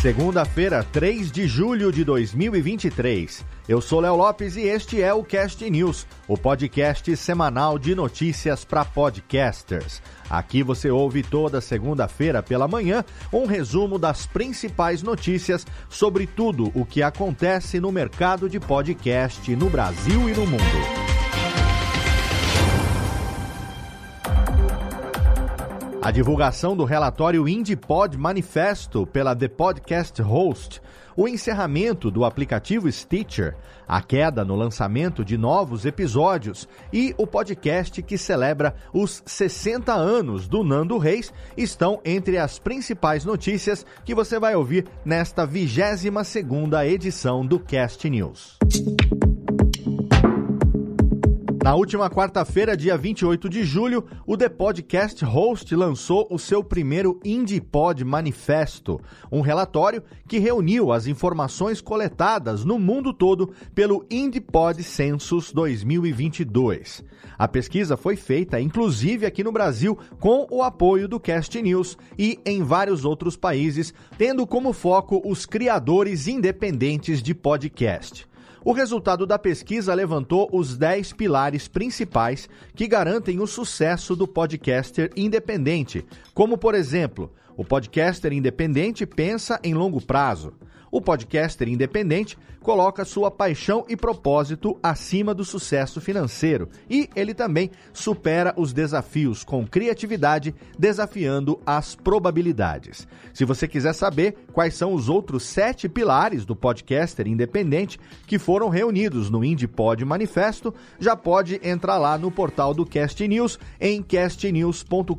Segunda-feira, 3 de julho de 2023. Eu sou Léo Lopes e este é o Cast News, o podcast semanal de notícias para podcasters. Aqui você ouve toda segunda-feira pela manhã um resumo das principais notícias sobre tudo o que acontece no mercado de podcast no Brasil e no mundo. A divulgação do relatório IndiePod Manifesto pela The Podcast Host, o encerramento do aplicativo Stitcher, a queda no lançamento de novos episódios e o podcast que celebra os 60 anos do Nando Reis estão entre as principais notícias que você vai ouvir nesta 22ª edição do Cast News. Na última quarta-feira, dia 28 de julho, o The Podcast Host lançou o seu primeiro IndiePod Manifesto, um relatório que reuniu as informações coletadas no mundo todo pelo IndiePod Census 2022. A pesquisa foi feita, inclusive aqui no Brasil, com o apoio do Cast News e em vários outros países, tendo como foco os criadores independentes de podcast. O resultado da pesquisa levantou os 10 pilares principais que garantem o sucesso do podcaster independente, como, por exemplo, o podcaster independente pensa em longo prazo. O podcaster independente coloca sua paixão e propósito acima do sucesso financeiro e ele também supera os desafios com criatividade, desafiando as probabilidades. Se você quiser saber quais são os outros sete pilares do podcaster independente que foram reunidos no IndiePod Manifesto, já pode entrar lá no portal do Cast News em castnews.com.br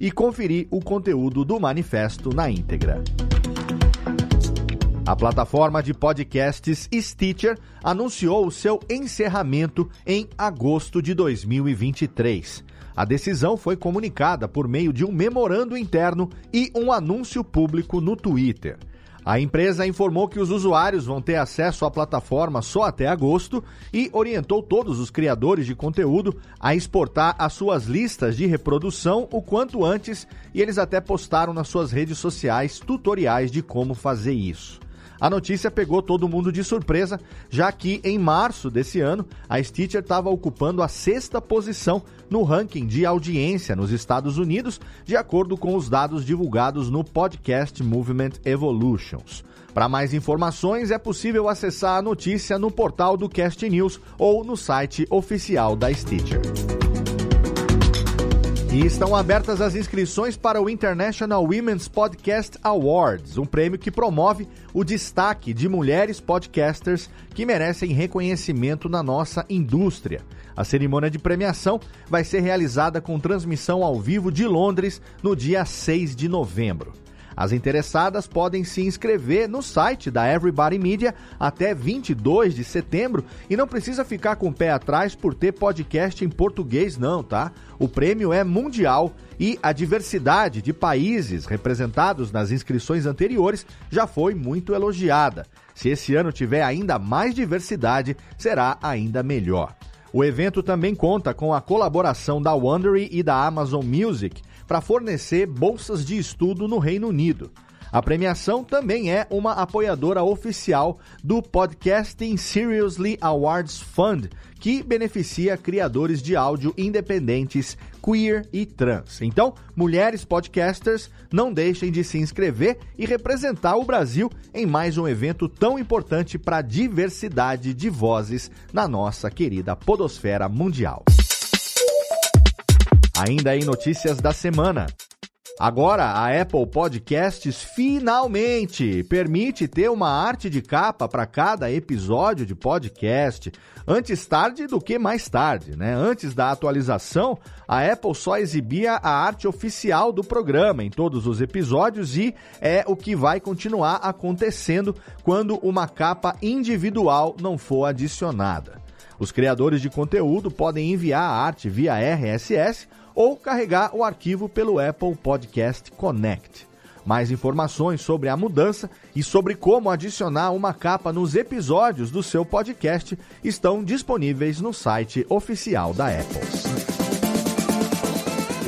e conferir o conteúdo do manifesto na íntegra. A plataforma de podcasts Stitcher anunciou o seu encerramento em agosto de 2023. A decisão foi comunicada por meio de um memorando interno e um anúncio público no Twitter. A empresa informou que os usuários vão ter acesso à plataforma só até agosto e orientou todos os criadores de conteúdo a exportar as suas listas de reprodução o quanto antes e eles até postaram nas suas redes sociais tutoriais de como fazer isso. A notícia pegou todo mundo de surpresa, já que em março desse ano a Stitcher estava ocupando a sexta posição no ranking de audiência nos Estados Unidos, de acordo com os dados divulgados no Podcast Movement Evolutions. Para mais informações, é possível acessar a notícia no portal do Cast News ou no site oficial da Stitcher. E estão abertas as inscrições para o International Women's Podcast Awards, um prêmio que promove o destaque de mulheres podcasters que merecem reconhecimento na nossa indústria. A cerimônia de premiação vai ser realizada com transmissão ao vivo de Londres no dia 6 de novembro. As interessadas podem se inscrever no site da Everybody Media até 22 de setembro e não precisa ficar com o pé atrás por ter podcast em português, não, tá? O prêmio é mundial e a diversidade de países representados nas inscrições anteriores já foi muito elogiada. Se esse ano tiver ainda mais diversidade, será ainda melhor. O evento também conta com a colaboração da Wondery e da Amazon Music para fornecer bolsas de estudo no Reino Unido. A premiação também é uma apoiadora oficial do Podcasting Seriously Awards Fund, que beneficia criadores de áudio independentes, queer e trans. Então, mulheres podcasters, não deixem de se inscrever e representar o Brasil em mais um evento tão importante para a diversidade de vozes na nossa querida podosfera mundial. Ainda em notícias da semana. Agora, a Apple Podcasts finalmente permite ter uma arte de capa para cada episódio de podcast. Antes tarde do que mais tarde, né? Antes da atualização, a Apple só exibia a arte oficial do programa em todos os episódios e é o que vai continuar acontecendo quando uma capa individual não for adicionada. Os criadores de conteúdo podem enviar a arte via RSS ou carregar o arquivo pelo Apple Podcast Connect. Mais informações sobre a mudança e sobre como adicionar uma capa nos episódios do seu podcast estão disponíveis no site oficial da Apple.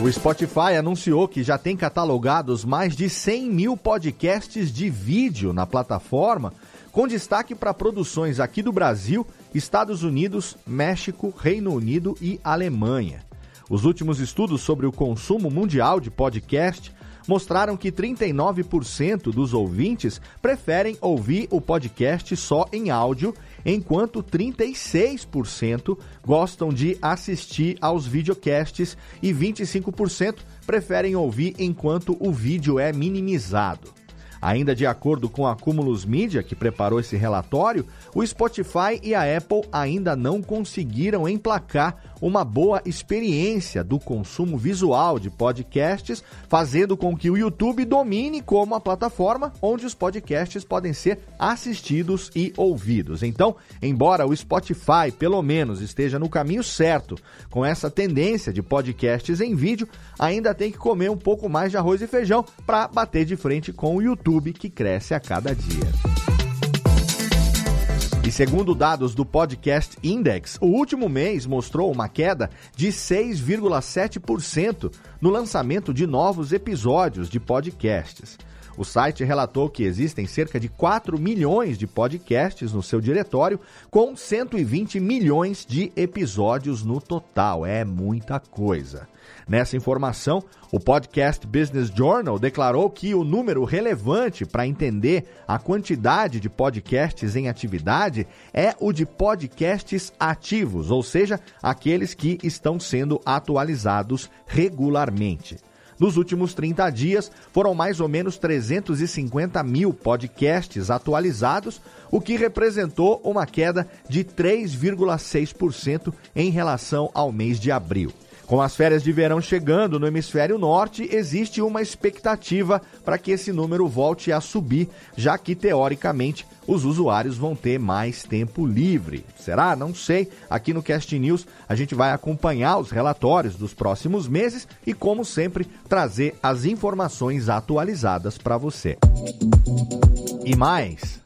O Spotify anunciou que já tem catalogados mais de 100 mil podcasts de vídeo na plataforma, com destaque para produções aqui do Brasil, Estados Unidos, México, Reino Unido e Alemanha. Os últimos estudos sobre o consumo mundial de podcast mostraram que 39% dos ouvintes preferem ouvir o podcast só em áudio, enquanto 36% gostam de assistir aos videocasts e 25% preferem ouvir enquanto o vídeo é minimizado. Ainda de acordo com a Cumulus Media, que preparou esse relatório, o Spotify e a Apple ainda não conseguiram emplacar uma boa experiência do consumo visual de podcasts, fazendo com que o YouTube domine como a plataforma onde os podcasts podem ser assistidos e ouvidos. Então, embora o Spotify, pelo menos, esteja no caminho certo com essa tendência de podcasts em vídeo, ainda tem que comer um pouco mais de arroz e feijão para bater de frente com o YouTube que cresce a cada dia. E segundo dados do Podcast Index, o último mês mostrou uma queda de 6,7% no lançamento de novos episódios de podcasts. O site relatou que existem cerca de 4 milhões de podcasts no seu diretório, com 120 milhões de episódios no total. É muita coisa. Nessa informação, o Podcast Business Journal declarou que o número relevante para entender a quantidade de podcasts em atividade é o de podcasts ativos, ou seja, aqueles que estão sendo atualizados regularmente. Nos últimos 30 dias, foram mais ou menos 350 mil podcasts atualizados, o que representou uma queda de 3,6% em relação ao mês de abril. Com as férias de verão chegando no hemisfério norte, existe uma expectativa para que esse número volte a subir, já que, teoricamente, os usuários vão ter mais tempo livre. Será? Não sei. Aqui no Cast News a gente vai acompanhar os relatórios dos próximos meses e, como sempre, trazer as informações atualizadas para você. E mais.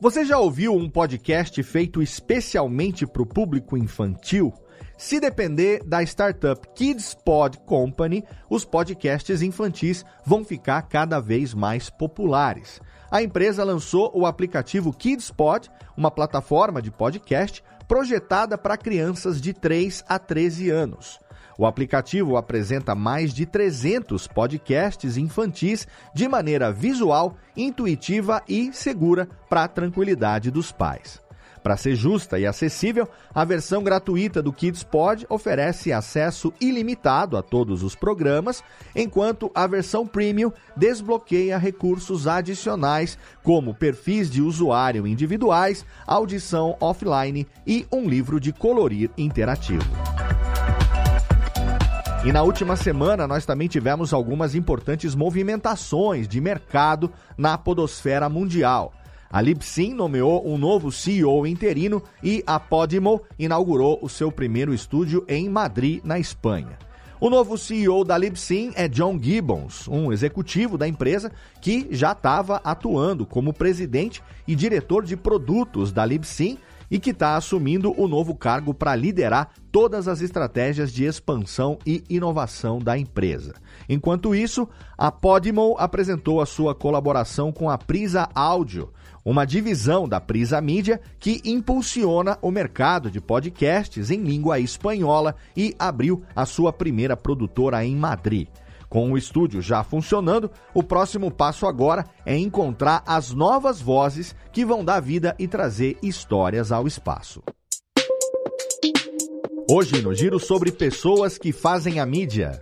Você já ouviu um podcast feito especialmente para o público infantil? Se depender da startup Kids Pod Company, os podcasts infantis vão ficar cada vez mais populares. A empresa lançou o aplicativo Kids Pod, uma plataforma de podcast projetada para crianças de 3 a 13 anos. O aplicativo apresenta mais de 300 podcasts infantis de maneira visual, intuitiva e segura para a tranquilidade dos pais. Para ser justa e acessível, a versão gratuita do Kids Pod oferece acesso ilimitado a todos os programas, enquanto a versão premium desbloqueia recursos adicionais, como perfis de usuário individuais, audição offline e um livro de colorir interativo. E na última semana nós também tivemos algumas importantes movimentações de mercado na podosfera mundial. A Libsyn nomeou um novo CEO interino e a Podimo inaugurou o seu primeiro estúdio em Madrid, na Espanha. O novo CEO da Libsyn é John Gibbons, um executivo da empresa que já estava atuando como presidente e diretor de produtos da Libsyn e que está assumindo o novo cargo para liderar todas as estratégias de expansão e inovação da empresa. Enquanto isso, a Podimo apresentou a sua colaboração com a Prisa Audio, uma divisão da Prisa Mídia que impulsiona o mercado de podcasts em língua espanhola e abriu a sua primeira produtora em Madrid. Com o estúdio já funcionando, o próximo passo agora é encontrar as novas vozes que vão dar vida e trazer histórias ao espaço. Hoje no giro sobre pessoas que fazem a mídia.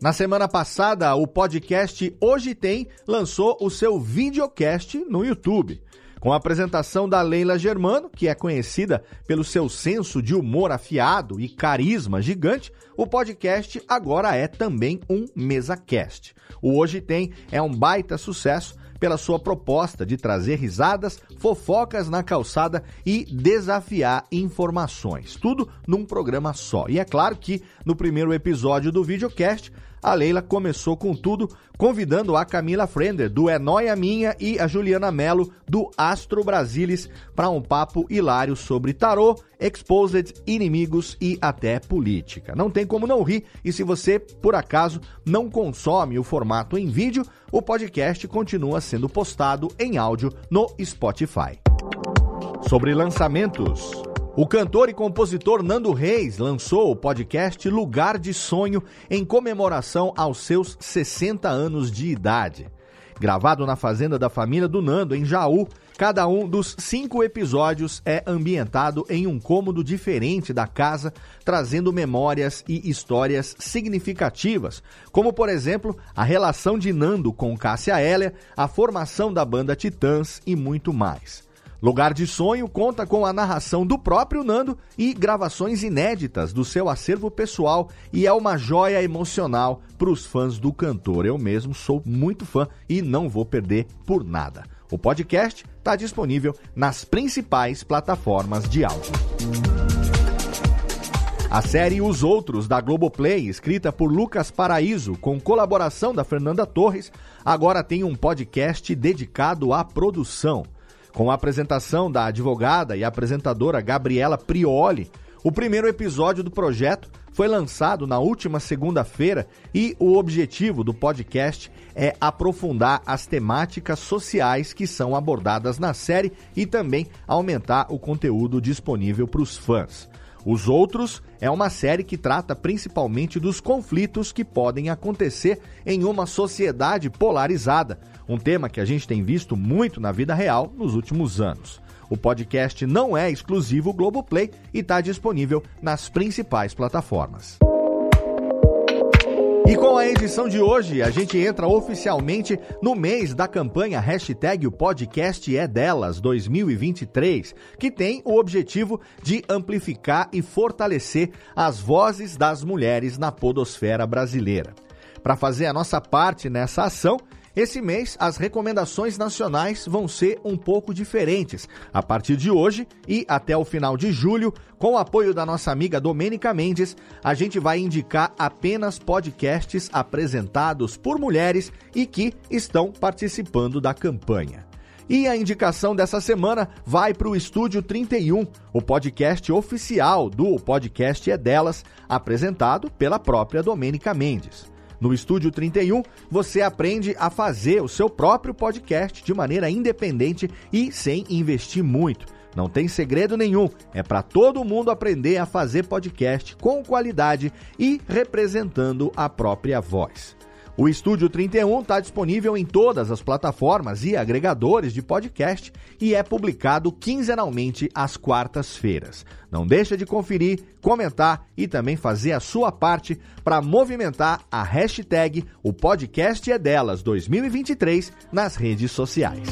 Na semana passada, o podcast Hoje Tem lançou o seu videocast no YouTube. Com a apresentação da Leila Germano, que é conhecida pelo seu senso de humor afiado e carisma gigante, o podcast agora é também um MesaCast. O Hoje Tem é um baita sucesso pela sua proposta de trazer risadas, fofocas na calçada e desafiar informações. Tudo num programa só. E é claro que no primeiro episódio do videocast, a Leila começou com tudo, convidando a Camila Frender, do É Noia Minha, e a Juliana Mello, do Astro Brasilis, para um papo hilário sobre tarô, exposed, inimigos e até política. Não tem como não rir, e se você, por acaso, não consome o formato em vídeo, o podcast continua sendo postado em áudio no Spotify. Sobre lançamentos. O cantor e compositor Nando Reis lançou o podcast Lugar de Sonho em comemoração aos seus 60 anos de idade. Gravado na fazenda da família do Nando, em Jaú, cada um dos cinco episódios é ambientado em um cômodo diferente da casa, trazendo memórias e histórias significativas, como, por exemplo, a relação de Nando com Cássia Hélia, a formação da banda Titãs e muito mais. Lugar de Sonho conta com a narração do próprio Nando e gravações inéditas do seu acervo pessoal e é uma joia emocional para os fãs do cantor. Eu mesmo sou muito fã e não vou perder por nada. O podcast está disponível nas principais plataformas de áudio. A série Os Outros, da Globoplay, escrita por Lucas Paraíso, com colaboração da Fernanda Torres, agora tem um podcast dedicado à produção. Com a apresentação da advogada e apresentadora Gabriela Prioli, o primeiro episódio do projeto foi lançado na última segunda-feira e o objetivo do podcast é aprofundar as temáticas sociais que são abordadas na série e também aumentar o conteúdo disponível para os fãs. Os Outros é uma série que trata principalmente dos conflitos que podem acontecer em uma sociedade polarizada, um tema que a gente tem visto muito na vida real nos últimos anos. O podcast não é exclusivo Globoplay e está disponível nas principais plataformas. E com a edição de hoje, a gente entra oficialmente no mês da campanha hashtag o podcast é delas 2023, que tem o objetivo de amplificar e fortalecer as vozes das mulheres na podosfera brasileira. Para fazer a nossa parte nessa ação, esse mês, as recomendações nacionais vão ser um pouco diferentes. A partir de hoje e até o final de julho, com o apoio da nossa amiga Domênica Mendes, a gente vai indicar apenas podcasts apresentados por mulheres e que estão participando da campanha. E a indicação dessa semana vai para o Estúdio 31, o podcast oficial do Podcast é Delas, apresentado pela própria Domênica Mendes. No Estúdio 31, você aprende a fazer o seu próprio podcast de maneira independente e sem investir muito. Não tem segredo nenhum, é para todo mundo aprender a fazer podcast com qualidade e representando a própria voz. O Estúdio 31 está disponível em todas as plataformas e agregadores de podcast e é publicado quinzenalmente às quartas-feiras. Não deixa de conferir, comentar e também fazer a sua parte para movimentar a hashtag O Podcast é Delas 2023 nas redes sociais.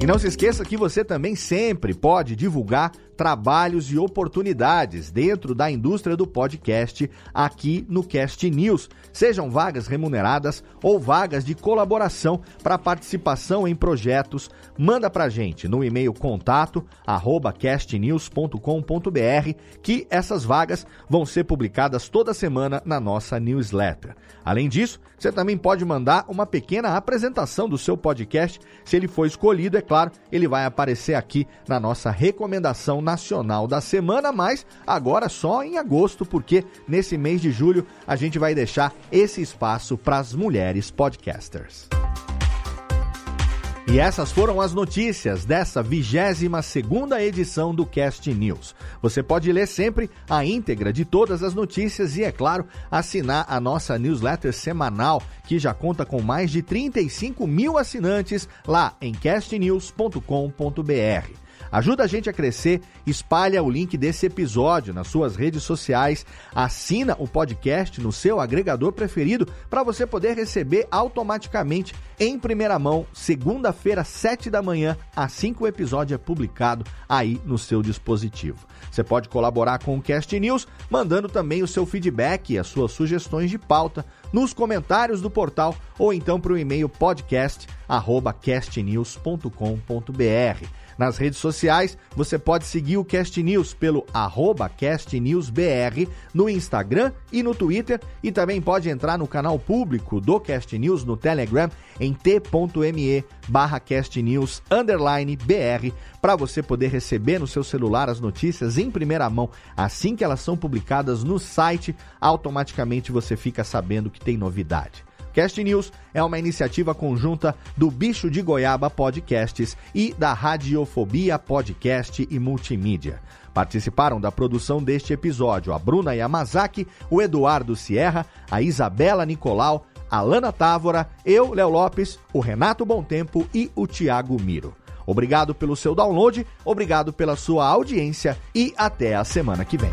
E não se esqueça que você também sempre pode divulgar trabalhos e oportunidades dentro da indústria do podcast aqui no Cast News, sejam vagas remuneradas ou vagas de colaboração para participação em projetos. Manda para gente no e-mail contato arroba castnews.com.br que essas vagas vão ser publicadas toda semana na nossa newsletter. Além disso, você também pode mandar uma pequena apresentação do seu podcast. Se ele for escolhido, é claro, ele vai aparecer aqui na nossa recomendação nacional da semana, mas agora só em agosto, porque nesse mês de julho a gente vai deixar esse espaço para as mulheres podcasters. E essas foram as notícias dessa 22 segunda edição do Cast News. Você pode ler sempre a íntegra de todas as notícias e, é claro, assinar a nossa newsletter semanal, que já conta com mais de 35 mil assinantes lá em castnews.com.br. Ajuda a gente a crescer, espalha o link desse episódio nas suas redes sociais, assina o podcast no seu agregador preferido para você poder receber automaticamente em primeira mão, segunda-feira, sete da manhã, assim que o episódio é publicado aí no seu dispositivo. Você pode colaborar com o Cast News, mandando também o seu feedback e as suas sugestões de pauta nos comentários do portal ou então para o e-mail podcast@castnews.com.br. Nas redes sociais, você pode seguir o Cast News pelo arroba castnewsbr no Instagram e no Twitter e também pode entrar no canal público do Cast News no Telegram em t.me barra castnews underline br para você poder receber no seu celular as notícias em primeira mão assim que elas são publicadas no site, automaticamente você fica sabendo que tem novidade. Cast News é uma iniciativa conjunta do Bicho de Goiaba Podcasts e da Radiofobia Podcast e Multimídia. Participaram da produção deste episódio a Bruna Yamazaki, o Eduardo Sierra, a Isabela Nicolau, a Lana Távora, eu, Léo Lopes, o Renato Tempo e o Tiago Miro. Obrigado pelo seu download, obrigado pela sua audiência e até a semana que vem.